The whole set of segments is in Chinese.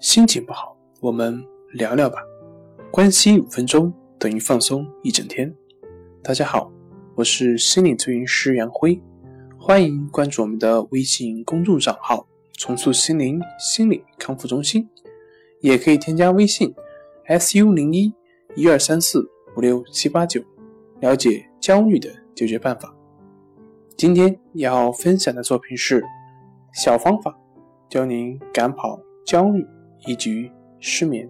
心情不好，我们聊聊吧。关心五分钟等于放松一整天。大家好，我是心理咨询师杨辉，欢迎关注我们的微信公众账号“重塑心灵心理康复中心”，也可以添加微信 “su 零一一二三四五六七八九”，了解焦虑的解决办法。今天要分享的作品是小方法，教您赶跑焦虑以及失眠。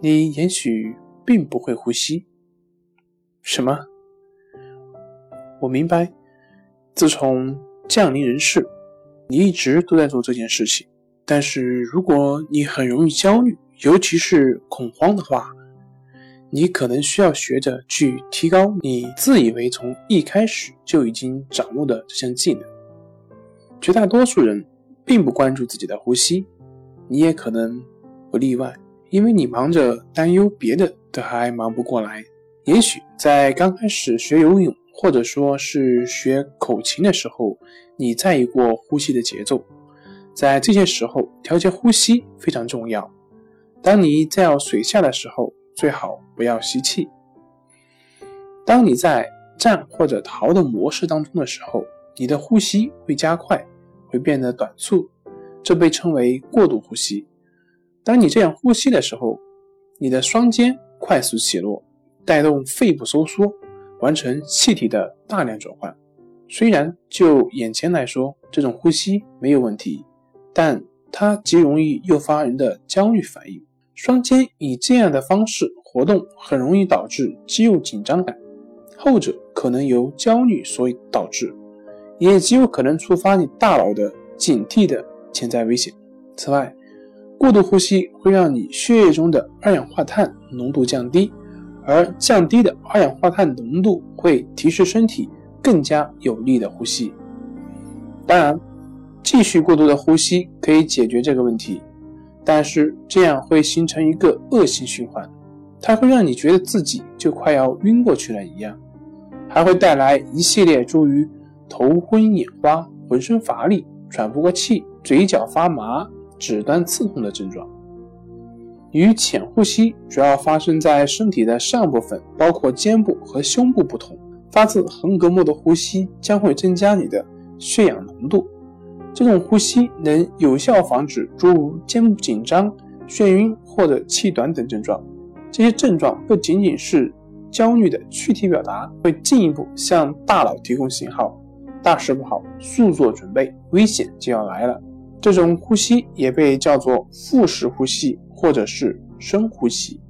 你也许并不会呼吸。什么？我明白。自从降临人世，你一直都在做这件事情。但是如果你很容易焦虑，尤其是恐慌的话，你可能需要学着去提高你自以为从一开始就已经掌握的这项技能。绝大多数人并不关注自己的呼吸，你也可能不例外，因为你忙着担忧别的都还忙不过来。也许在刚开始学游泳或者说是学口琴的时候，你在意过呼吸的节奏，在这些时候调节呼吸非常重要。当你在要水下的时候。最好不要吸气。当你在战或者逃的模式当中的时候，你的呼吸会加快，会变得短促，这被称为过度呼吸。当你这样呼吸的时候，你的双肩快速起落，带动肺部收缩，完成气体的大量转换。虽然就眼前来说，这种呼吸没有问题，但它极容易诱发人的焦虑反应。双肩以这样的方式活动，很容易导致肌肉紧张感，后者可能由焦虑所导致，也极有可能触发你大脑的警惕的潜在危险。此外，过度呼吸会让你血液中的二氧化碳浓度降低，而降低的二氧化碳浓度会提示身体更加有力的呼吸。当然，继续过度的呼吸可以解决这个问题。但是这样会形成一个恶性循环，它会让你觉得自己就快要晕过去了一样，还会带来一系列诸于头昏眼花、浑身乏力、喘不过气、嘴角发麻、指端刺痛的症状。与浅呼吸主要发生在身体的上部分，包括肩部和胸部不同，发自横膈膜的呼吸将会增加你的血氧浓度。这种呼吸能有效防止诸如肩部紧张、眩晕或者气短等症状。这些症状不仅仅是焦虑的躯体表达，会进一步向大脑提供信号：大事不好，速做准备，危险就要来了。这种呼吸也被叫做腹式呼吸或者是深呼吸。